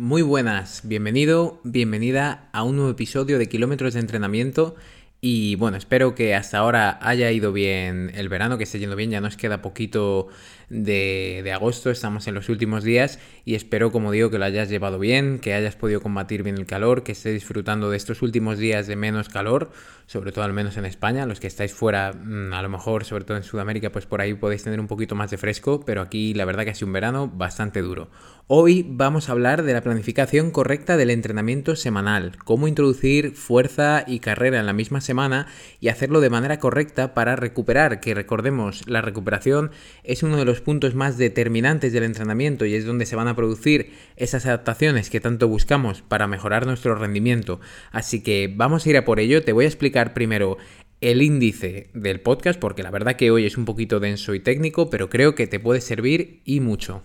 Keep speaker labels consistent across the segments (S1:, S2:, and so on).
S1: Muy buenas, bienvenido, bienvenida a un nuevo episodio de Kilómetros de Entrenamiento. Y bueno, espero que hasta ahora haya ido bien el verano, que esté yendo bien, ya nos queda poquito de, agosto, estamos en los últimos días y espero, como digo, que lo hayas llevado bien, que hayas podido combatir bien el calor, que estés disfrutando de estos últimos días de menos calor, sobre todo al menos en España, los que estáis fuera, mm, a lo mejor, sobre todo en Sudamérica, pues por ahí podéis tener un poquito más de fresco, pero aquí la verdad que ha sido un verano bastante duro. Hoy vamos a hablar de la planificación correcta del entrenamiento semanal, cómo introducir fuerza y carrera en la misma semana y hacerlo de manera correcta para recuperar, que recordemos, la recuperación es uno de los puntos más determinantes del entrenamiento y es donde se van a producir esas adaptaciones que tanto buscamos para mejorar nuestro rendimiento. Así que vamos a ir a por ello, te voy a explicar primero el índice del podcast porque la verdad que hoy es un poquito denso y técnico, pero creo que te puede servir y mucho.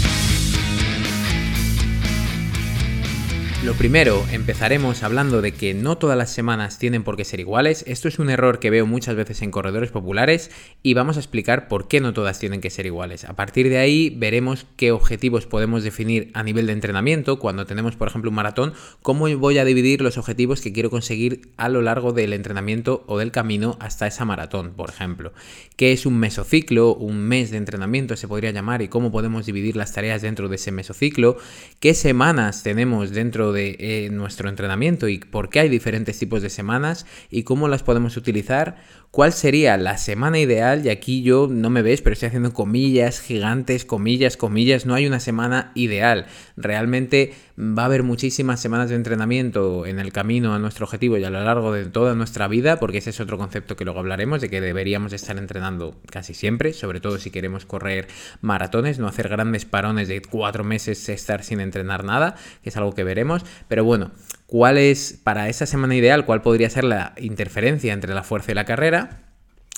S1: Lo primero, empezaremos hablando de que no todas las semanas tienen por qué ser iguales. Esto es un error que veo muchas veces en corredores populares y vamos a explicar por qué no todas tienen que ser iguales. A partir de ahí veremos qué objetivos podemos definir a nivel de entrenamiento. Cuando tenemos, por ejemplo, un maratón, cómo voy a dividir los objetivos que quiero conseguir a lo largo del entrenamiento o del camino hasta esa maratón, por ejemplo. ¿Qué es un mesociclo? Un mes de entrenamiento se podría llamar y cómo podemos dividir las tareas dentro de ese mesociclo. ¿Qué semanas tenemos dentro de eh, nuestro entrenamiento y por qué hay diferentes tipos de semanas y cómo las podemos utilizar, cuál sería la semana ideal, y aquí yo no me ves, pero estoy haciendo comillas gigantes, comillas, comillas, no hay una semana ideal. Realmente va a haber muchísimas semanas de entrenamiento en el camino a nuestro objetivo y a lo largo de toda nuestra vida, porque ese es otro concepto que luego hablaremos, de que deberíamos estar entrenando casi siempre, sobre todo si queremos correr maratones, no hacer grandes parones de cuatro meses estar sin entrenar nada, que es algo que veremos, pero bueno, ¿cuál es para esa semana ideal, cuál podría ser la interferencia entre la fuerza y la carrera?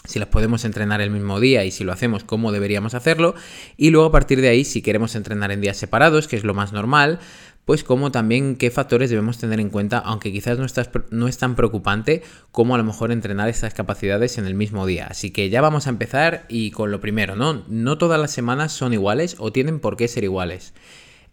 S1: si las podemos entrenar el mismo día y si lo hacemos, cómo deberíamos hacerlo. Y luego a partir de ahí, si queremos entrenar en días separados, que es lo más normal, pues como también qué factores debemos tener en cuenta, aunque quizás no, no es tan preocupante como a lo mejor entrenar estas capacidades en el mismo día. Así que ya vamos a empezar y con lo primero, ¿no? No todas las semanas son iguales o tienen por qué ser iguales.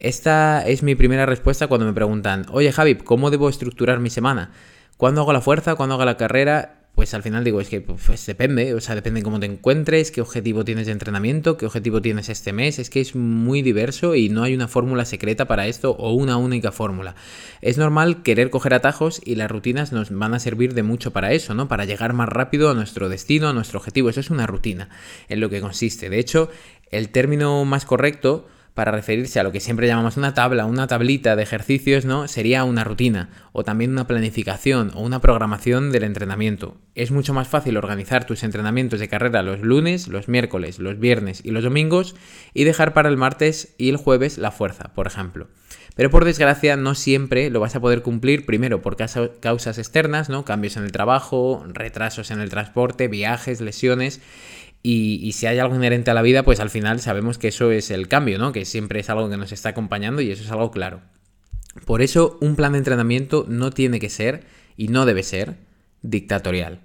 S1: Esta es mi primera respuesta cuando me preguntan, oye Javi, ¿cómo debo estructurar mi semana? ¿Cuándo hago la fuerza? ¿Cuándo hago la carrera? pues al final digo, es que pues depende, o sea, depende de cómo te encuentres, qué objetivo tienes de entrenamiento, qué objetivo tienes este mes, es que es muy diverso y no hay una fórmula secreta para esto o una única fórmula. Es normal querer coger atajos y las rutinas nos van a servir de mucho para eso, ¿no? Para llegar más rápido a nuestro destino, a nuestro objetivo, eso es una rutina, en lo que consiste. De hecho, el término más correcto para referirse a lo que siempre llamamos una tabla, una tablita de ejercicios, ¿no? Sería una rutina o también una planificación o una programación del entrenamiento. Es mucho más fácil organizar tus entrenamientos de carrera los lunes, los miércoles, los viernes y los domingos y dejar para el martes y el jueves la fuerza, por ejemplo. Pero por desgracia no siempre lo vas a poder cumplir, primero por causas externas, ¿no? Cambios en el trabajo, retrasos en el transporte, viajes, lesiones y, si hay algo inherente a la vida, pues al final sabemos que eso es el cambio, ¿no? Que siempre es algo que nos está acompañando y eso es algo claro. Por eso un plan de entrenamiento no tiene que ser y no debe ser dictatorial.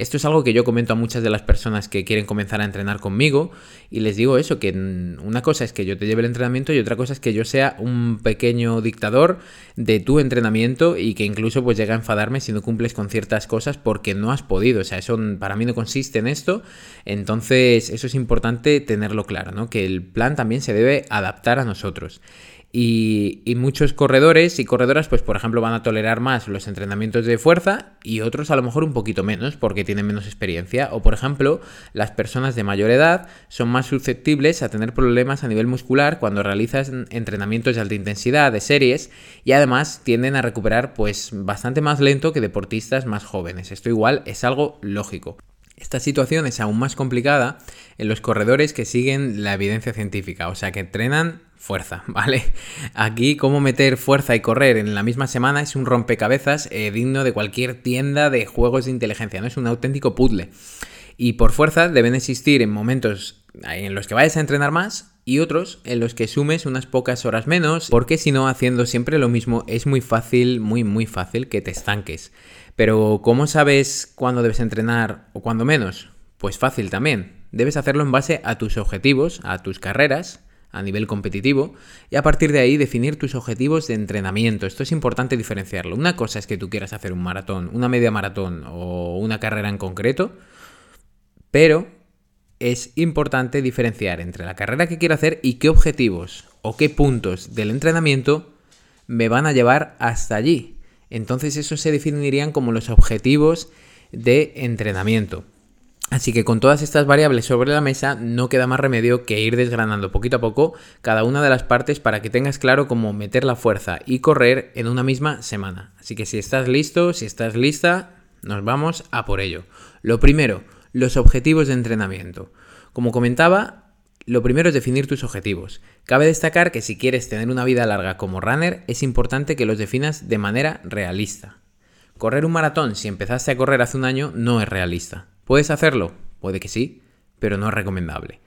S1: Esto es algo que yo comento a muchas de las personas que quieren comenzar a entrenar conmigo y les digo eso, que una cosa es que yo te lleve el entrenamiento y otra cosa es que yo sea un pequeño dictador de tu entrenamiento y que incluso pues llega a enfadarme si no cumples con ciertas cosas porque no has podido. O sea, eso para mí no consiste en esto. Entonces eso es importante tenerlo claro, ¿no? Que el plan también se debe adaptar a nosotros. Y, muchos corredores y corredoras, pues por ejemplo, van a tolerar más los entrenamientos de fuerza y otros a lo mejor un poquito menos porque tienen menos experiencia. O por ejemplo, las personas de mayor edad son más susceptibles a tener problemas a nivel muscular cuando realizan entrenamientos de alta intensidad, de series, y además tienden a recuperar pues bastante más lento que deportistas más jóvenes. Esto igual es algo lógico. Esta situación es aún más complicada en los corredores que siguen la evidencia científica, o sea que entrenan fuerza, ¿vale? Aquí cómo meter fuerza y correr en la misma semana es un rompecabezas eh, digno de cualquier tienda de juegos de inteligencia, ¿no? Es un auténtico puzzle. Y por fuerza deben existir en momentos en los que vayas a entrenar más y otros en los que sumes unas pocas horas menos, porque si no, haciendo siempre lo mismo es muy fácil, muy, muy fácil que te estanques. Pero ¿cómo sabes cuándo debes entrenar o cuándo menos? Pues fácil también. Debes hacerlo en base a tus objetivos, a tus carreras, a nivel competitivo, y a partir de ahí definir tus objetivos de entrenamiento. Esto es importante diferenciarlo. Una cosa es que tú quieras hacer un maratón, una media maratón o una carrera en concreto, pero es importante diferenciar entre la carrera que quiero hacer y qué objetivos o qué puntos del entrenamiento me van a llevar hasta allí. Entonces eso se definirían como los objetivos de entrenamiento. Así que con todas estas variables sobre la mesa no queda más remedio que ir desgranando poquito a poco cada una de las partes para que tengas claro cómo meter la fuerza y correr en una misma semana. Así que si estás listo, si estás lista, nos vamos a por ello. Lo primero, los objetivos de entrenamiento. Como comentaba, lo primero es definir tus objetivos. Cabe destacar que si quieres tener una vida larga como runner, es importante que los definas de manera realista. Correr un maratón si empezaste a correr hace un año no es realista. ¿Puedes hacerlo? Puede que sí, pero no es recomendable.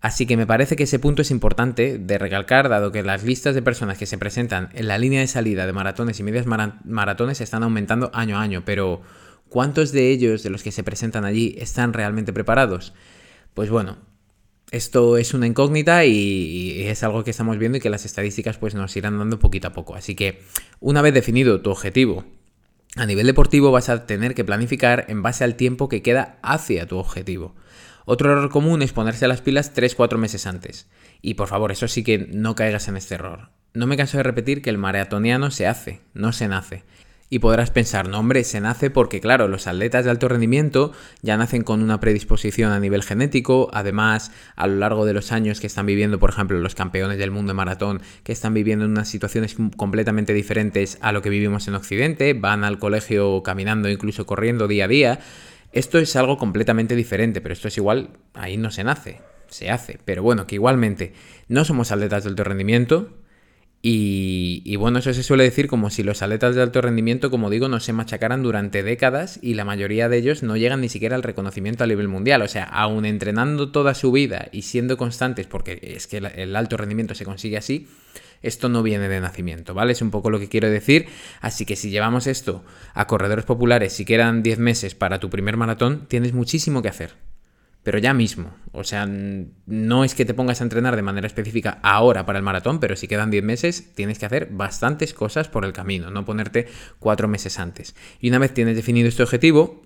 S1: Así que me parece que ese punto es importante de recalcar, dado que las listas de personas que se presentan en la línea de salida de maratones y medias maratones están aumentando año a año, pero ¿cuántos de ellos, de los que se presentan allí, están realmente preparados? Pues bueno, esto es una incógnita y, es algo que estamos viendo y que las estadísticas pues nos irán dando poquito a poco. Así que una vez definido tu objetivo, a nivel deportivo vas a tener que planificar en base al tiempo que queda hacia tu objetivo. Otro error común es ponerse las pilas 3-4 meses antes. Y por favor, eso sí que no caigas en este error. No me canso de repetir que el maratoniano se hace, no se nace. Y podrás pensar, no hombre, se nace porque claro, los atletas de alto rendimiento ya nacen con una predisposición a nivel genético, además a lo largo de los años que están viviendo, por ejemplo, los campeones del mundo de maratón, que están viviendo en unas situaciones completamente diferentes a lo que vivimos en Occidente, van al colegio caminando, incluso corriendo día a día. Esto es algo completamente diferente, pero esto es igual, ahí no se nace, se hace. Pero bueno, que igualmente no somos atletas de alto rendimiento, y, bueno, eso se suele decir como si los atletas de alto rendimiento, como digo, no se machacaran durante décadas y la mayoría de ellos no llegan ni siquiera al reconocimiento a nivel mundial. O sea, aún entrenando toda su vida y siendo constantes, porque es que el alto rendimiento se consigue así, esto no viene de nacimiento, ¿vale? Es un poco lo que quiero decir. Así que si llevamos esto a corredores populares, si quedan 10 meses para tu primer maratón, tienes muchísimo que hacer pero ya mismo. O sea, no es que te pongas a entrenar de manera específica ahora para el maratón, pero si quedan 10 meses, tienes que hacer bastantes cosas por el camino, no ponerte 4 meses antes. Y una vez tienes definido este objetivo,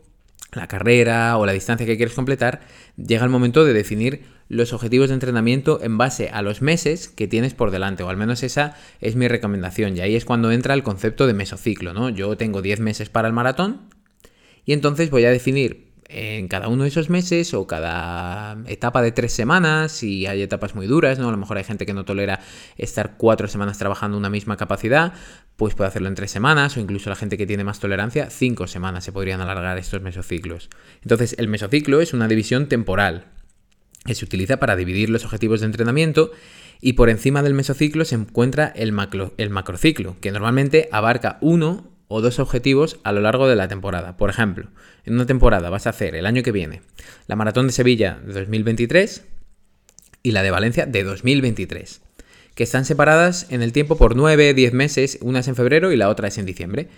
S1: la carrera o la distancia que quieres completar, llega el momento de definir los objetivos de entrenamiento en base a los meses que tienes por delante, o al menos esa es mi recomendación. Y ahí es cuando entra el concepto de mesociclo, ¿no? Yo tengo 10 meses para el maratón y entonces voy a definir en cada uno de esos meses o cada etapa de tres semanas, y hay etapas muy duras, ¿no? A lo mejor hay gente que no tolera estar cuatro semanas trabajando una misma capacidad, pues puede hacerlo en tres semanas, o incluso la gente que tiene más tolerancia, cinco semanas se podrían alargar estos mesociclos. Entonces, el mesociclo es una división temporal que se utiliza para dividir los objetivos de entrenamiento y por encima del mesociclo se encuentra el, el macrociclo, que normalmente abarca uno o dos objetivos a lo largo de la temporada. Por ejemplo, en una temporada vas a hacer el año que viene la maratón de Sevilla de 2023 y la de Valencia de 2023, que están separadas en el tiempo por 9, 10 meses, una es en febrero y la otra es en diciembre.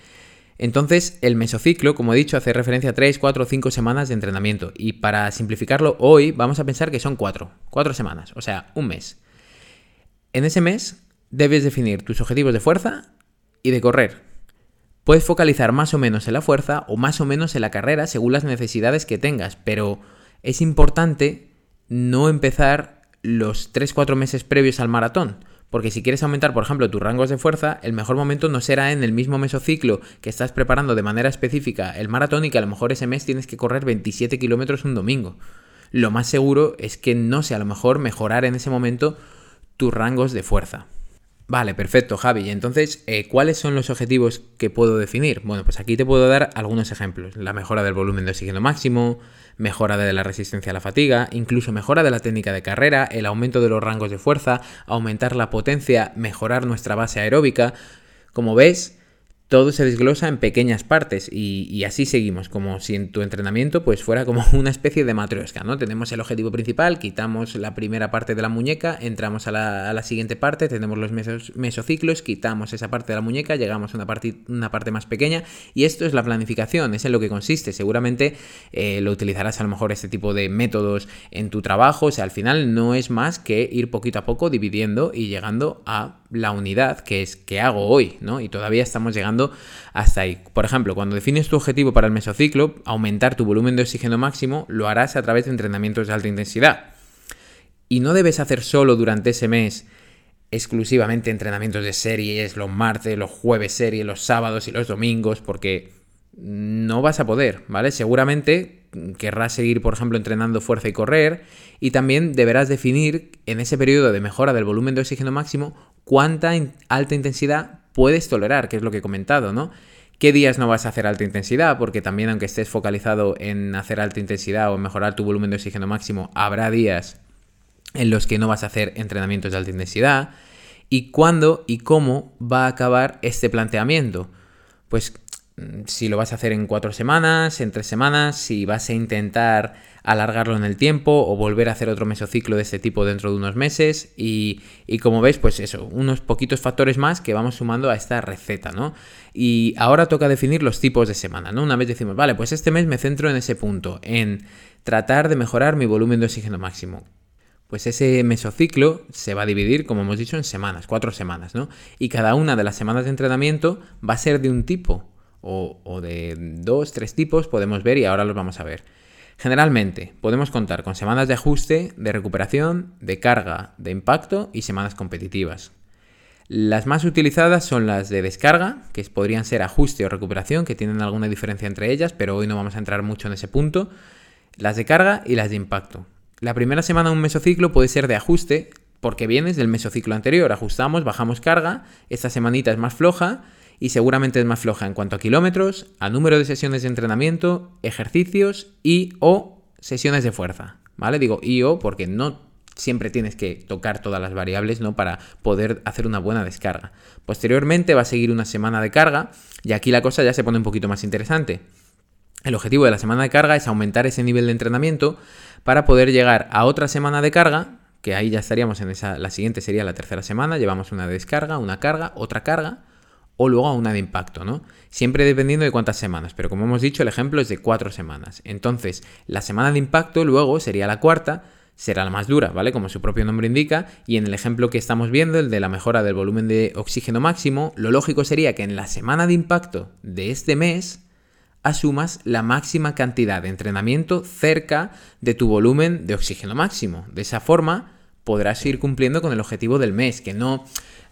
S1: Entonces, el mesociclo, como he dicho, hace referencia a 3, 4, 5 semanas de entrenamiento. Y para simplificarlo, hoy vamos a pensar que son 4, 4 semanas, o sea, un mes. En ese mes debes definir tus objetivos de fuerza y de correr, Puedes focalizar más o menos en la fuerza o más o menos en la carrera según las necesidades que tengas, pero es importante no empezar los 3-4 meses previos al maratón. Porque si quieres aumentar, por ejemplo, tus rangos de fuerza, el mejor momento no será en el mismo mesociclo que estás preparando de manera específica el maratón y que a lo mejor ese mes tienes que correr 27 kilómetros un domingo. Lo más seguro es que no sea a lo mejor mejorar en ese momento tus rangos de fuerza. Vale, perfecto, Javi. Y entonces, eh, ¿cuáles son los objetivos que puedo definir? Bueno, pues aquí te puedo dar algunos ejemplos. La mejora del volumen de oxígeno máximo, mejora de la resistencia a la fatiga, incluso mejora de la técnica de carrera, el aumento de los rangos de fuerza, aumentar la potencia, mejorar nuestra base aeróbica. Como ves, todo se desglosa en pequeñas partes y, así seguimos, como si en tu entrenamiento pues fuera como una especie de matriosca, ¿no? Tenemos el objetivo principal, quitamos la primera parte de la muñeca, entramos a la, siguiente parte, tenemos los mesociclos, quitamos esa parte de la muñeca, llegamos a una parte, una parte más pequeña y esto es la planificación, es en lo que consiste. Seguramente eh, lo utilizarás a lo mejor este tipo de métodos en tu trabajo, o sea, al final no es más que ir poquito a poco dividiendo y llegando a la unidad que es que hago hoy, ¿no? Y todavía estamos llegando hasta ahí. Por ejemplo, cuando defines tu objetivo para el mesociclo, aumentar tu volumen de oxígeno máximo, lo harás a través de entrenamientos de alta intensidad. Y no debes hacer solo durante ese mes exclusivamente entrenamientos de series, los martes, los jueves series, los sábados y los domingos, porque no vas a poder, ¿vale? Seguramente querrás seguir, por ejemplo, entrenando fuerza y correr, y también deberás definir en ese periodo de mejora del volumen de oxígeno máximo cuánta alta intensidad puedes tolerar, que es lo que he comentado, ¿no? ¿Qué días no vas a hacer alta intensidad? Porque también aunque estés focalizado en hacer alta intensidad o mejorar tu volumen de oxígeno máximo, habrá días en los que no vas a hacer entrenamientos de alta intensidad. ¿Y cuándo y cómo va a acabar este planteamiento? Pues si lo vas a hacer en cuatro semanas, en tres semanas, si vas a intentar alargarlo en el tiempo o volver a hacer otro mesociclo de este tipo dentro de unos meses y, como veis pues eso, unos poquitos factores más que vamos sumando a esta receta, ¿no? Y ahora toca definir los tipos de semana, ¿no? Una vez decimos, vale, pues este mes me centro en ese punto, en tratar de mejorar mi volumen de oxígeno máximo. Pues ese mesociclo se va a dividir, como hemos dicho, en semanas, cuatro semanas, ¿no? Y cada una de las semanas de entrenamiento va a ser de un tipo o, de dos, tres tipos podemos ver y ahora los vamos a ver. Generalmente podemos contar con semanas de ajuste, de recuperación, de carga, de impacto y semanas competitivas. Las más utilizadas son las de descarga, que podrían ser ajuste o recuperación, que tienen alguna diferencia entre ellas, pero hoy no vamos a entrar mucho en ese punto. Las de carga y las de impacto. La primera semana de un mesociclo puede ser de ajuste, porque vienes del mesociclo anterior. Ajustamos, bajamos carga, esta semanita es más floja y seguramente es más floja en cuanto a kilómetros, a número de sesiones de entrenamiento, ejercicios y o sesiones de fuerza, ¿vale? Digo y o porque no siempre tienes que tocar todas las variables, ¿no? Para poder hacer una buena descarga. Posteriormente va a seguir una semana de carga y aquí la cosa ya se pone un poquito más interesante. El objetivo de la semana de carga es aumentar ese nivel de entrenamiento para poder llegar a otra semana de carga, que ahí ya estaríamos en esa, la siguiente sería la tercera semana, llevamos una descarga, una carga, otra carga, o luego a una de impacto, ¿no? Siempre dependiendo de cuántas semanas, pero como hemos dicho, el ejemplo es de cuatro semanas. Entonces, la semana de impacto luego sería la cuarta, será la más dura, ¿vale? Como su propio nombre indica, y en el ejemplo que estamos viendo, el de la mejora del volumen de oxígeno máximo, lo lógico sería que en la semana de impacto de este mes asumas la máxima cantidad de entrenamiento cerca de tu volumen de oxígeno máximo. De esa forma podrás ir cumpliendo con el objetivo del mes, que no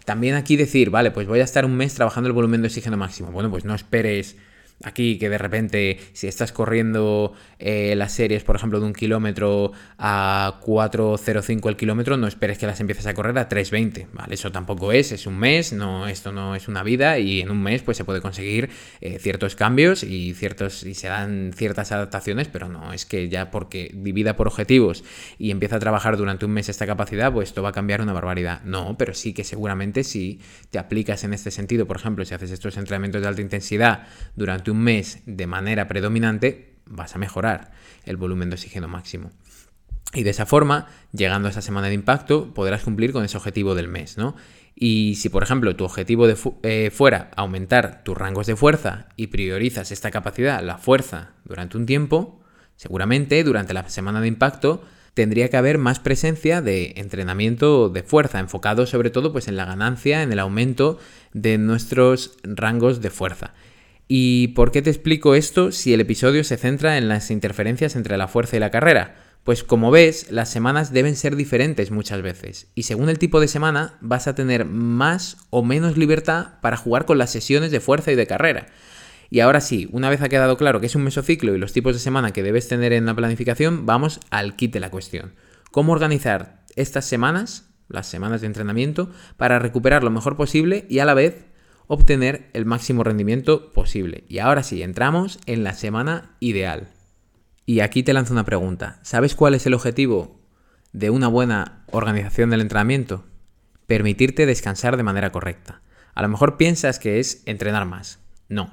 S1: también aquí decir, vale, pues voy a estar un mes trabajando el volumen de oxígeno máximo. Bueno, pues no esperes Aquí que de repente si estás corriendo eh, las series, por ejemplo, de un kilómetro a 4.05 el kilómetro, no esperes que las empieces a correr a 3.20, ¿vale? Eso tampoco es, es un mes, no, esto no es una vida y en un mes pues se puede conseguir eh, ciertos cambios y, ciertos, y se dan ciertas adaptaciones, pero no es que ya porque divida por objetivos y empieza a trabajar durante un mes esta capacidad, pues esto va a cambiar una barbaridad. No, pero sí que seguramente si te aplicas en este sentido, por ejemplo, si haces estos entrenamientos de alta intensidad durante un mes de manera predominante, vas a mejorar el volumen de oxígeno máximo. Y de esa forma, llegando a esa semana de impacto, podrás cumplir con ese objetivo del mes, ¿no? Y si, por ejemplo, tu objetivo eh, fuera aumentar tus rangos de fuerza y priorizas esta capacidad, la fuerza, durante un tiempo, seguramente durante la semana de impacto tendría que haber más presencia de entrenamiento de fuerza, enfocado sobre todo pues, en la ganancia, en el aumento de nuestros rangos de fuerza. ¿Y por qué te explico esto si el episodio se centra en las interferencias entre la fuerza y la carrera? Pues como ves, las semanas deben ser diferentes muchas veces, y según el tipo de semana vas a tener más o menos libertad para jugar con las sesiones de fuerza y de carrera. Y ahora sí, una vez ha quedado claro que es un mesociclo y los tipos de semana que debes tener en la planificación, vamos al kit de la cuestión. ¿Cómo organizar estas semanas las semanas de entrenamiento, para recuperar lo mejor posible y a la vez obtener el máximo rendimiento posible. Y ahora sí, entramos en la semana ideal. Y aquí te lanzo una pregunta. ¿Sabes cuál es el objetivo de una buena organización del entrenamiento? Permitirte descansar de manera correcta. A lo mejor piensas que es entrenar más. No.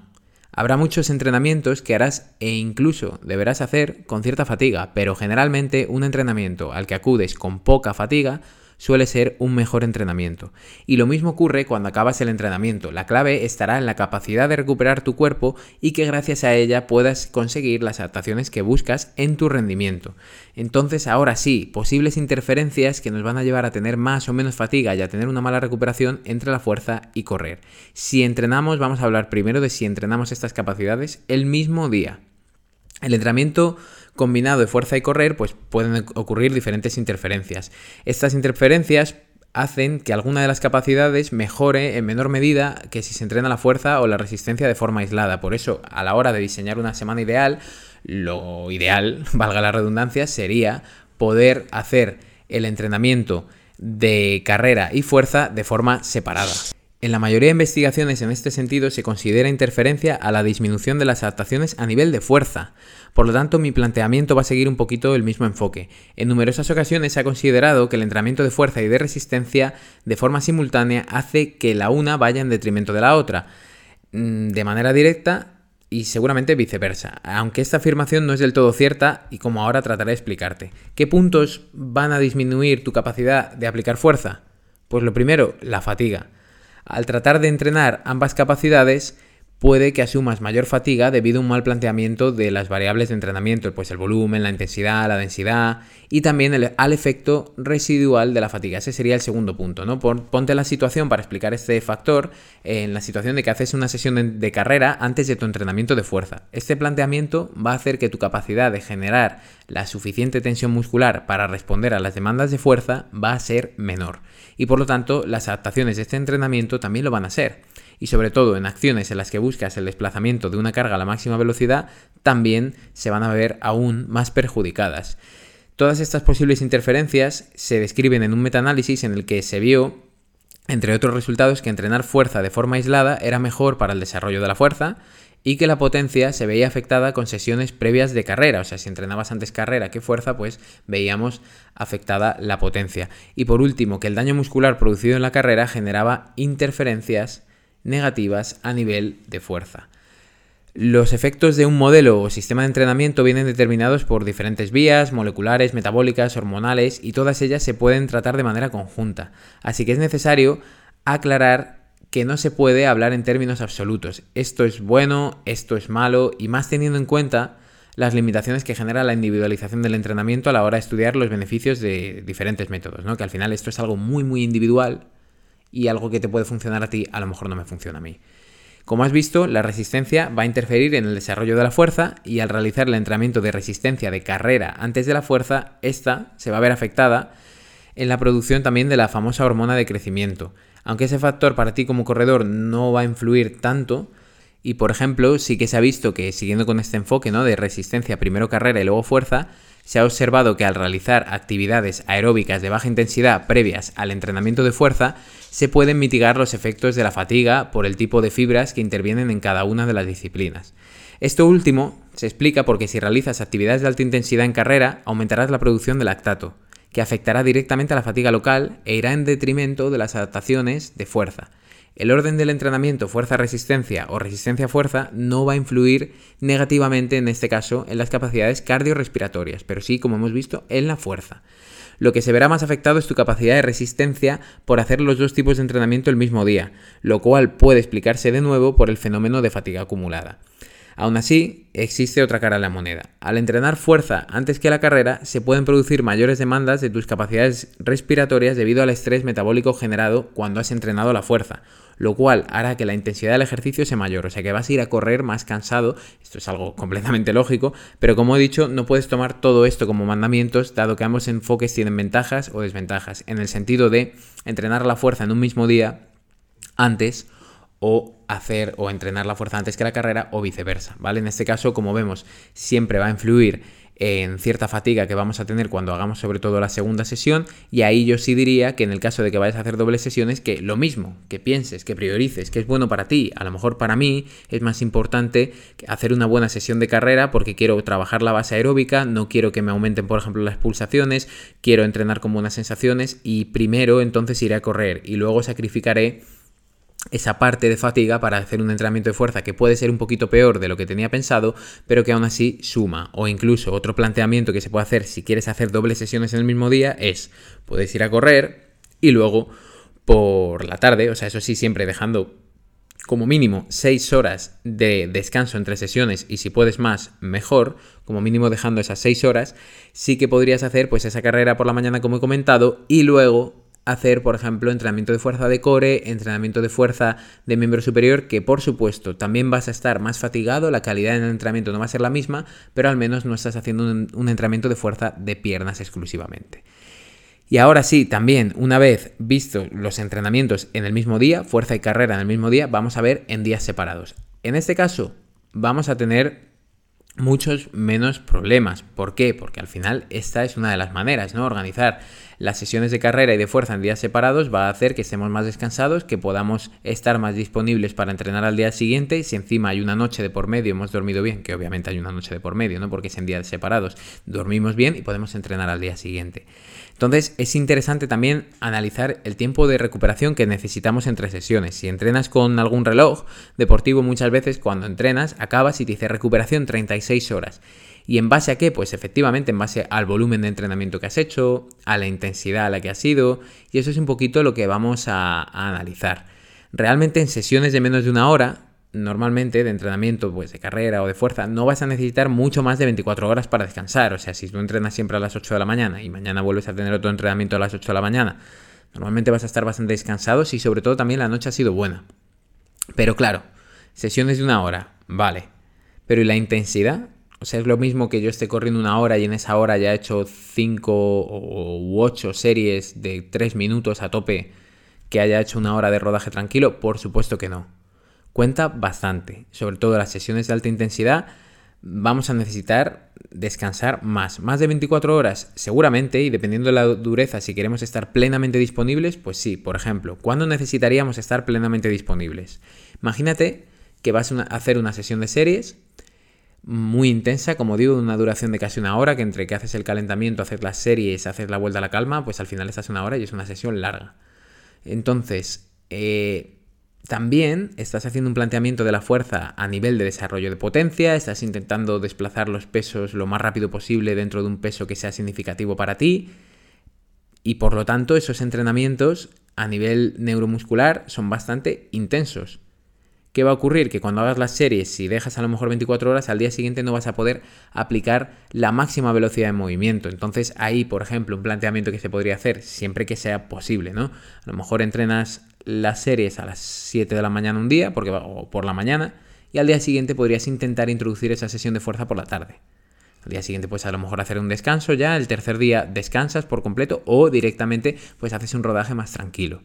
S1: Habrá muchos entrenamientos que harás e incluso deberás hacer con cierta fatiga, pero generalmente un entrenamiento al que acudes con poca fatiga suele ser un mejor entrenamiento. Y lo mismo ocurre cuando acabas el entrenamiento. La clave estará en la capacidad de recuperar tu cuerpo y que gracias a ella puedas conseguir las adaptaciones que buscas en tu rendimiento. Entonces ahora sí, posibles interferencias que nos van a llevar a tener más o menos fatiga y a tener una mala recuperación entre la fuerza y correr. Si entrenamos, vamos a hablar primero de si entrenamos estas capacidades el mismo día. El entrenamiento combinado de fuerza y correr, pues pueden ocurrir diferentes interferencias. Estas interferencias hacen que alguna de las capacidades mejore en menor medida que si se entrena la fuerza o la resistencia de forma aislada. Por eso, a la hora de diseñar una semana ideal, lo ideal, valga la redundancia, sería poder hacer el entrenamiento de carrera y fuerza de forma separada. En la mayoría de investigaciones en este sentido se considera interferencia a la disminución de las adaptaciones a nivel de fuerza. Por lo tanto, mi planteamiento va a seguir un poquito el mismo enfoque. En numerosas ocasiones se ha considerado que el entrenamiento de fuerza y de resistencia de forma simultánea hace que la una vaya en detrimento de la otra, mm, de manera directa y seguramente viceversa, aunque esta afirmación no es del todo cierta y como ahora trataré de explicarte. ¿Qué puntos van a disminuir tu capacidad de aplicar fuerza? Pues lo primero, la fatiga. Al tratar de entrenar ambas capacidades, puede que asumas mayor fatiga debido a un mal planteamiento de las variables de entrenamiento, pues el volumen, la intensidad, la densidad y también al efecto residual de la fatiga. Ese sería el segundo punto, ¿no? Ponte la situación para explicar este factor en la situación de que haces una sesión de carrera antes de tu entrenamiento de fuerza. Este planteamiento va a hacer que tu capacidad de generar la suficiente tensión muscular para responder a las demandas de fuerza va a ser menor y por lo tanto las adaptaciones de este entrenamiento también lo van a ser. Y sobre todo en acciones en las que buscas el desplazamiento de una carga a la máxima velocidad, también se van a ver aún más perjudicadas. Todas estas posibles interferencias se describen en un metaanálisis en el que se vio, entre otros resultados, que entrenar fuerza de forma aislada era mejor para el desarrollo de la fuerza y que la potencia se veía afectada con sesiones previas de carrera. O sea, si entrenabas antes carrera que fuerza, pues veíamos afectada la potencia. Y por último, que el daño muscular producido en la carrera generaba interferencias negativas a nivel de fuerza. Los efectos de un modelo o sistema de entrenamiento vienen determinados por diferentes vías, moleculares, metabólicas, hormonales, y todas ellas se pueden tratar de manera conjunta. Así que es necesario aclarar que no se puede hablar en términos absolutos. Esto es bueno, esto es malo, y más teniendo en cuenta las limitaciones que genera la individualización del entrenamiento a la hora de estudiar los beneficios de diferentes métodos, ¿no? Que al final esto es algo muy muy individual y algo que te puede funcionar a ti a lo mejor no me funciona a mí. Como has visto, la resistencia va a interferir en el desarrollo de la fuerza y al realizar el entrenamiento de resistencia de carrera antes de la fuerza, esta se va a ver afectada en la producción también de la famosa hormona de crecimiento, aunque ese factor para ti como corredor no va a influir tanto, y por ejemplo, sí que se ha visto que siguiendo con este enfoque ¿no? de resistencia, primero carrera y luego fuerza, se ha observado que al realizar actividades aeróbicas de baja intensidad previas al entrenamiento de fuerza, se pueden mitigar los efectos de la fatiga por el tipo de fibras que intervienen en cada una de las disciplinas. Esto último se explica porque si realizas actividades de alta intensidad en carrera, aumentarás la producción de lactato, que afectará directamente a la fatiga local e irá en detrimento de las adaptaciones de fuerza. El orden del entrenamiento fuerza-resistencia o resistencia-fuerza no va a influir negativamente en este caso en las capacidades cardiorrespiratorias, pero sí, como hemos visto, en la fuerza. Lo que se verá más afectado es tu capacidad de resistencia por hacer los dos tipos de entrenamiento el mismo día, lo cual puede explicarse de nuevo por el fenómeno de fatiga acumulada. Aún así, existe otra cara a la moneda. Al entrenar fuerza antes que la carrera, se pueden producir mayores demandas de tus capacidades respiratorias debido al estrés metabólico generado cuando has entrenado la fuerza, lo cual hará que la intensidad del ejercicio sea mayor, o sea que vas a ir a correr más cansado, esto es algo completamente lógico, pero como he dicho, no puedes tomar todo esto como mandamientos, dado que ambos enfoques tienen ventajas o desventajas, en el sentido de entrenar la fuerza en un mismo día antes o hacer o entrenar la fuerza antes que la carrera o viceversa, ¿vale? En este caso, como vemos, siempre va a influir en cierta fatiga que vamos a tener cuando hagamos sobre todo la segunda sesión y ahí yo sí diría que en el caso de que vayas a hacer dobles sesiones que lo mismo, que pienses, que priorices, que es bueno para ti, a lo mejor para mí es más importante hacer una buena sesión de carrera porque quiero trabajar la base aeróbica, no quiero que me aumenten por ejemplo las pulsaciones, quiero entrenar con buenas sensaciones y primero entonces iré a correr y luego sacrificaré esa parte de fatiga para hacer un entrenamiento de fuerza que puede ser un poquito peor de lo que tenía pensado, pero que aún así suma. O incluso otro planteamiento que se puede hacer si quieres hacer dobles sesiones en el mismo día es, puedes ir a correr y luego por la tarde, o sea, eso sí, siempre dejando como mínimo 6 horas de descanso entre sesiones y si puedes más, mejor, como mínimo dejando esas 6 horas, sí que podrías hacer pues esa carrera por la mañana como he comentado y luego hacer, por ejemplo, entrenamiento de fuerza de core, entrenamiento de fuerza de miembro superior, que por supuesto también vas a estar más fatigado, la calidad del entrenamiento no va a ser la misma, pero al menos no estás haciendo un, entrenamiento de fuerza de piernas exclusivamente. Y ahora sí, también, una vez visto los entrenamientos en el mismo día, fuerza y carrera en el mismo día, vamos a ver en días separados. En este caso, vamos a tener muchos menos problemas. ¿Por qué? Porque al final esta es una de las maneras, ¿no? Organizar las sesiones de carrera y de fuerza en días separados va a hacer que estemos más descansados, que podamos estar más disponibles para entrenar al día siguiente. Si encima hay una noche de por medio, hemos dormido bien, que obviamente hay una noche de por medio, ¿no? Porque es en días separados, dormimos bien y podemos entrenar al día siguiente. Entonces es interesante también analizar el tiempo de recuperación que necesitamos entre sesiones. Si entrenas con algún reloj deportivo muchas veces cuando entrenas acabas y te dice recuperación 36 horas. ¿Y en base a qué? Pues efectivamente en base al volumen de entrenamiento que has hecho, a la intensidad a la que has ido, y eso es un poquito lo que vamos a, a analizar. Realmente en sesiones de menos de una hora normalmente de entrenamiento, pues de carrera o de fuerza, no vas a necesitar mucho más de 24 horas para descansar. O sea, si tú entrenas siempre a las 8 de la mañana y mañana vuelves a tener otro entrenamiento a las 8 de la mañana, normalmente vas a estar bastante descansado y sobre todo también la noche ha sido buena. Pero claro, sesiones de una hora, vale. Pero ¿y la intensidad? O sea, es lo mismo que yo esté corriendo una hora y en esa hora ya he hecho 5 u 8 series de 3 minutos a tope que haya hecho una hora de rodaje tranquilo. Por supuesto que no cuenta bastante. Sobre todo las sesiones de alta intensidad vamos a necesitar descansar más. Más de 24 horas, seguramente, y dependiendo de la dureza, si queremos estar plenamente disponibles, pues sí, por ejemplo, ¿cuándo necesitaríamos estar plenamente disponibles? Imagínate que vas a hacer una sesión de series muy intensa, como digo, de una duración de casi una hora, que entre que haces el calentamiento, haces las series, haces la vuelta a la calma, pues al final estás una hora y es una sesión larga. Entonces, eh, también estás haciendo un planteamiento de la fuerza a nivel de desarrollo de potencia, estás intentando desplazar los pesos lo más rápido posible dentro de un peso que sea significativo para ti y por lo tanto esos entrenamientos a nivel neuromuscular son bastante intensos. ¿Qué va a ocurrir? Que cuando hagas las series, si dejas a lo mejor 24 horas, al día siguiente no vas a poder aplicar la máxima velocidad de movimiento. Entonces ahí, por ejemplo, un planteamiento que se podría hacer, siempre que sea posible, ¿no? A lo mejor entrenas las series a las 7 de la mañana un día, porque, o por la mañana, y al día siguiente podrías intentar introducir esa sesión de fuerza por la tarde. Al día siguiente pues a lo mejor hacer un descanso ya, el tercer día descansas por completo o directamente pues haces un rodaje más tranquilo.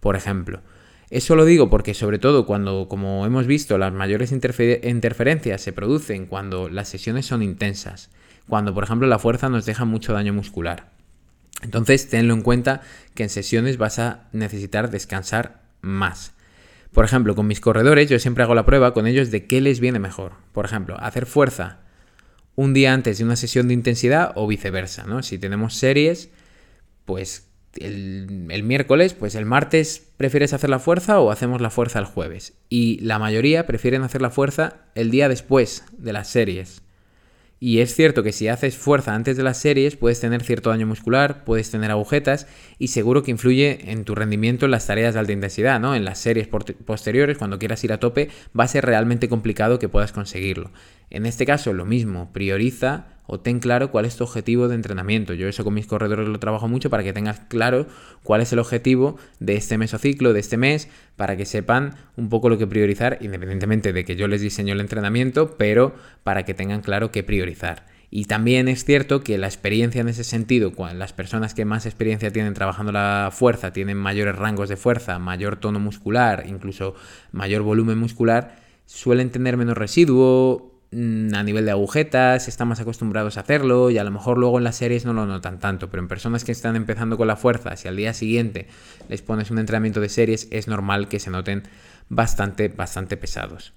S1: Por ejemplo, eso lo digo porque sobre todo cuando, como hemos visto, las mayores interferencias se producen cuando las sesiones son intensas, cuando por ejemplo la fuerza nos deja mucho daño muscular. Entonces tenlo en cuenta que en sesiones vas a necesitar descansar más. Por ejemplo, con mis corredores yo siempre hago la prueba con ellos de qué les viene mejor. Por ejemplo, hacer fuerza un día antes de una sesión de intensidad o viceversa, ¿no? Si tenemos series, pues el, miércoles, pues el martes prefieres hacer la fuerza o hacemos la fuerza el jueves. Y la mayoría prefieren hacer la fuerza el día después de las series. Y es cierto que si haces fuerza antes de las series puedes tener cierto daño muscular, puedes tener agujetas y seguro que influye en tu rendimiento en las tareas de alta intensidad, ¿no? En las series posteriores, cuando quieras ir a tope, va a ser realmente complicado que puedas conseguirlo. En este caso, lo mismo, prioriza o ten claro cuál es tu objetivo de entrenamiento. Yo eso con mis corredores lo trabajo mucho para que tengas claro cuál es el objetivo de este mesociclo, de este mes, para que sepan un poco lo que priorizar, independientemente de que yo les diseño el entrenamiento, pero para que tengan claro qué priorizar. Y también es cierto que la experiencia en ese sentido, las personas que más experiencia tienen trabajando la fuerza, tienen mayores rangos de fuerza, mayor tono muscular, incluso mayor volumen muscular, suelen tener menos residuo, a nivel de agujetas, están más acostumbrados a hacerlo y a lo mejor luego en las series no lo notan tanto, pero en personas que están empezando con la fuerza, si al día siguiente les pones un entrenamiento de series, es normal que se noten bastante, bastante pesados.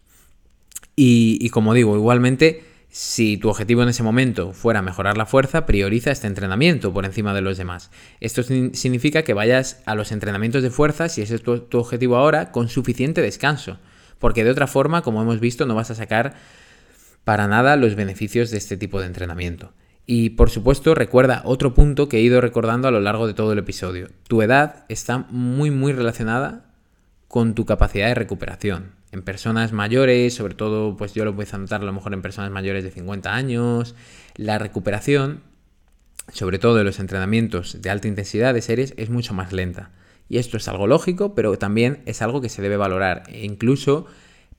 S1: Y, y como digo, igualmente si tu objetivo en ese momento fuera mejorar la fuerza, prioriza este entrenamiento por encima de los demás. Esto significa que vayas a los entrenamientos de fuerza, si ese es tu, objetivo ahora, con suficiente descanso. Porque de otra forma, como hemos visto, no vas a sacar para nada los beneficios de este tipo de entrenamiento. Y por supuesto, recuerda otro punto que he ido recordando a lo largo de todo el episodio. Tu edad está muy muy relacionada con tu capacidad de recuperación en personas mayores, sobre todo, pues yo lo a notar a lo mejor en personas mayores de 50 años, la recuperación, sobre todo de los entrenamientos de alta intensidad de series, es mucho más lenta. Y esto es algo lógico, pero también es algo que se debe valorar. E incluso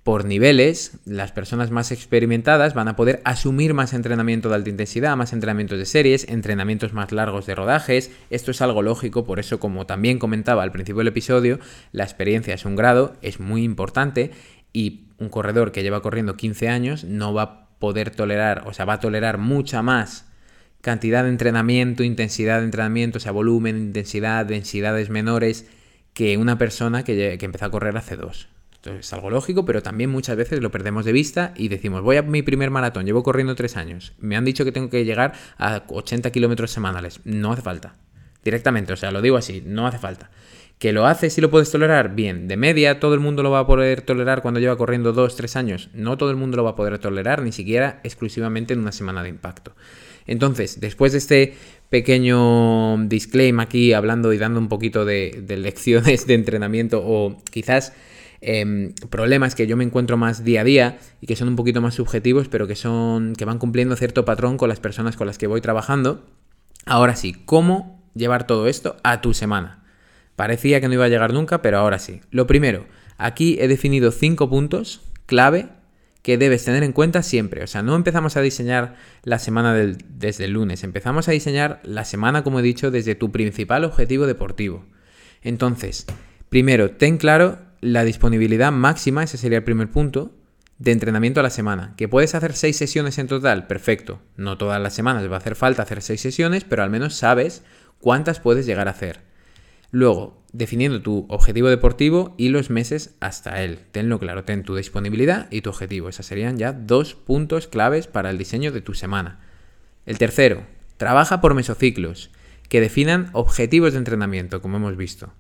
S1: por niveles, las personas más experimentadas van a poder asumir más entrenamiento de alta intensidad, más entrenamientos de series, entrenamientos más largos de rodajes. Esto es algo lógico, por eso como también comentaba al principio del episodio, la experiencia es un grado, es muy importante y un corredor que lleva corriendo 15 años no va a poder tolerar, o sea, va a tolerar mucha más cantidad de entrenamiento, intensidad de entrenamiento, o sea, volumen, intensidad, densidades menores que una persona que, que empezó a correr hace dos. Esto es algo lógico, pero también muchas veces lo perdemos de vista y decimos, voy a mi primer maratón, llevo corriendo tres años, me han dicho que tengo que llegar a 80 kilómetros semanales. No hace falta. Directamente, o sea, lo digo así, no hace falta. ¿Que lo haces y lo puedes tolerar? Bien, de media todo el mundo lo va a poder tolerar cuando lleva corriendo dos, tres años. No todo el mundo lo va a poder tolerar, ni siquiera exclusivamente en una semana de impacto. Entonces, después de este pequeño disclaimer aquí, hablando y dando un poquito de lecciones de entrenamiento o quizás Em, problemas que yo me encuentro más día a día y que son un poquito más subjetivos, pero que son. que van cumpliendo cierto patrón con las personas con las que voy trabajando. Ahora sí, ¿cómo llevar todo esto a tu semana? Parecía que no iba a llegar nunca, pero ahora sí. Lo primero, aquí he definido cinco puntos clave que debes tener en cuenta siempre. O sea, no empezamos a diseñar la semana desde el lunes, empezamos a diseñar la semana, como he dicho, desde tu principal objetivo deportivo. Entonces, primero, ten claro la disponibilidad máxima, ese sería el primer punto, de entrenamiento a la semana. ¿Que puedes hacer seis sesiones en total? Perfecto. No todas las semanas va a hacer falta hacer seis sesiones, pero al menos sabes cuántas puedes llegar a hacer. Luego, definiendo tu objetivo deportivo y los meses hasta él. Tenlo claro, ten tu disponibilidad y tu objetivo. Esas serían ya dos puntos claves para el diseño de tu semana. El tercero, trabaja por mesociclos, que definan objetivos de entrenamiento, como hemos visto.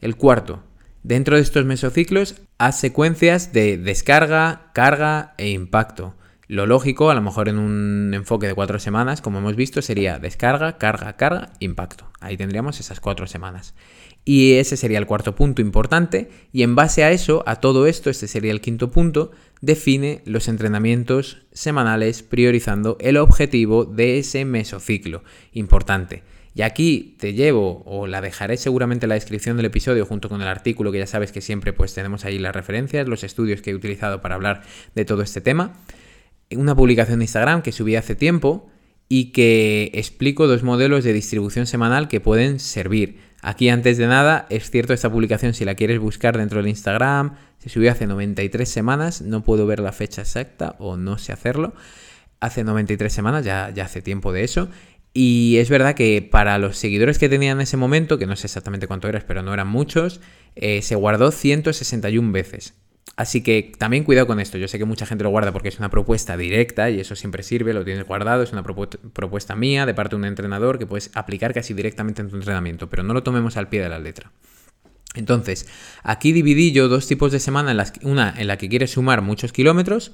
S1: El cuarto, Dentro de estos mesociclos, haz secuencias de descarga, carga e impacto. Lo lógico, a lo mejor en un enfoque de cuatro semanas, como hemos visto, sería descarga, carga, carga, impacto. Ahí tendríamos esas cuatro semanas. Y ese sería el cuarto punto importante. Y en base a eso, a todo esto, este sería el quinto punto, define los entrenamientos semanales priorizando el objetivo de ese mesociclo. Importante. Y aquí te llevo, o la dejaré seguramente en la descripción del episodio junto con el artículo, que ya sabes que siempre pues tenemos ahí las referencias, los estudios que he utilizado para hablar de todo este tema. Una publicación de Instagram que subí hace tiempo y que explico dos modelos de distribución semanal que pueden servir. Aquí antes de nada, es cierto esta publicación si la quieres buscar dentro del Instagram, se subió hace 93 semanas, no puedo ver la fecha exacta o no sé hacerlo. Hace 93 semanas, ya, ya hace tiempo de eso. Y es verdad que para los seguidores que tenía en ese momento, que no sé exactamente cuánto eras, pero no eran muchos, eh, se guardó 161 veces. Así que también cuidado con esto. Yo sé que mucha gente lo guarda porque es una propuesta directa y eso siempre sirve, lo tienes guardado, es una propuesta mía de parte de un entrenador que puedes aplicar casi directamente en tu entrenamiento, pero no lo tomemos al pie de la letra. Entonces, aquí dividí yo dos tipos de semana, en las, una en la que quieres sumar muchos kilómetros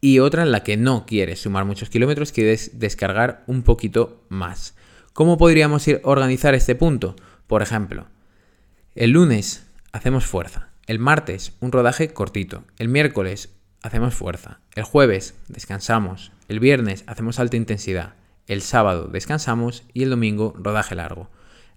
S1: y otra en la que no quieres sumar muchos kilómetros, quieres descargar un poquito más. ¿Cómo podríamos ir organizar este punto? Por ejemplo, el lunes hacemos fuerza, el martes un rodaje cortito, el miércoles hacemos fuerza, el jueves descansamos, el viernes hacemos alta intensidad, el sábado descansamos y el domingo rodaje largo.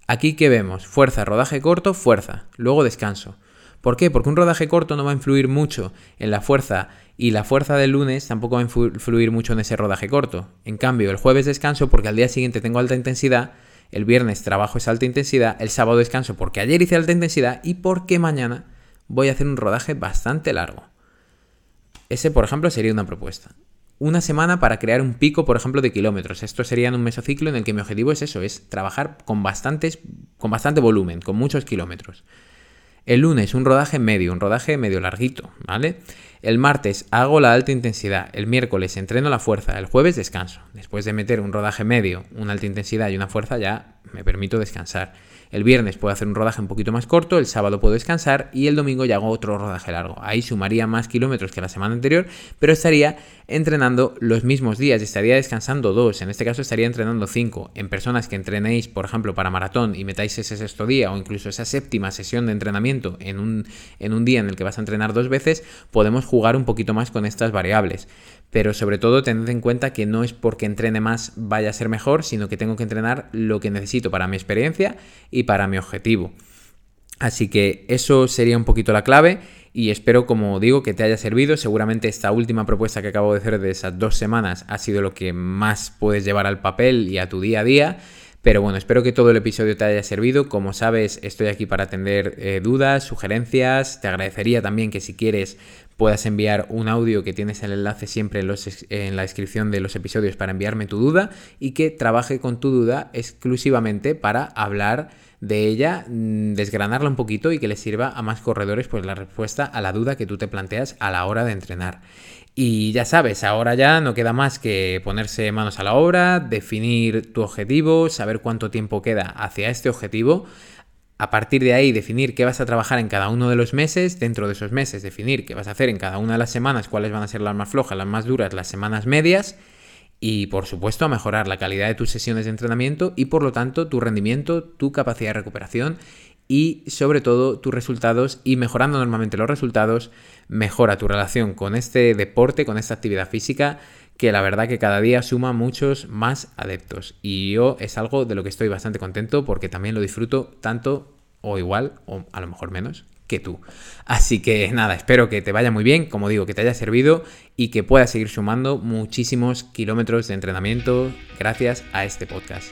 S1: Aquí que vemos, fuerza, rodaje corto, fuerza, luego descanso. ¿Por qué? Porque un rodaje corto no va a influir mucho en la fuerza y la fuerza del lunes tampoco va a influir mucho en ese rodaje corto. En cambio, el jueves descanso porque al día siguiente tengo alta intensidad, el viernes trabajo esa alta intensidad, el sábado descanso porque ayer hice alta intensidad y porque mañana voy a hacer un rodaje bastante largo. Ese, por ejemplo, sería una propuesta. Una semana para crear un pico, por ejemplo, de kilómetros. Esto sería en un mesociclo en el que mi objetivo es eso, es trabajar con, bastantes, con bastante volumen, con muchos kilómetros. El lunes un rodaje medio, un rodaje medio larguito, ¿vale? El martes hago la alta intensidad, el miércoles entreno la fuerza, el jueves descanso. Después de meter un rodaje medio, una alta intensidad y una fuerza ya me permito descansar. El viernes puedo hacer un rodaje un poquito más corto, el sábado puedo descansar y el domingo ya hago otro rodaje largo. Ahí sumaría más kilómetros que la semana anterior, pero estaría entrenando los mismos días, estaría descansando dos, en este caso estaría entrenando cinco. En personas que entrenéis, por ejemplo, para maratón y metáis ese sexto día o incluso esa séptima sesión de entrenamiento en un, en un día en el que vas a entrenar dos veces, podemos jugar un poquito más con estas variables pero sobre todo tened en cuenta que no es porque entrene más vaya a ser mejor, sino que tengo que entrenar lo que necesito para mi experiencia y para mi objetivo. Así que eso sería un poquito la clave y espero, como digo, que te haya servido. Seguramente esta última propuesta que acabo de hacer de esas dos semanas ha sido lo que más puedes llevar al papel y a tu día a día. Pero bueno, espero que todo el episodio te haya servido. Como sabes, estoy aquí para atender eh, dudas, sugerencias. Te agradecería también que si quieres puedas enviar un audio que tienes el enlace siempre en, en, la descripción de los episodios para enviarme tu duda y que trabaje con tu duda exclusivamente para hablar de ella, mm, desgranarla un poquito y que le sirva a más corredores pues la respuesta a la duda que tú te planteas a la hora de entrenar. Y ya sabes, ahora ya no queda más que ponerse manos a la obra, definir tu objetivo, saber cuánto tiempo queda hacia este objetivo. A partir de ahí, definir qué vas a trabajar en cada uno de los meses, dentro de esos meses, definir qué vas a hacer en cada una de las semanas, cuáles van a ser las más flojas, las más duras, las semanas medias, y por supuesto a mejorar la calidad de tus sesiones de entrenamiento y por lo tanto tu rendimiento, tu capacidad de recuperación y sobre todo tus resultados y mejorando normalmente los resultados, mejora tu relación con este deporte, con esta actividad física que la verdad que cada día suma muchos más adeptos. Y yo es algo de lo que estoy bastante contento porque también lo disfruto tanto o igual o a lo mejor menos tú. Así que nada, espero que te vaya muy bien, como digo, que te haya servido y que puedas seguir sumando muchísimos kilómetros de entrenamiento gracias a este podcast.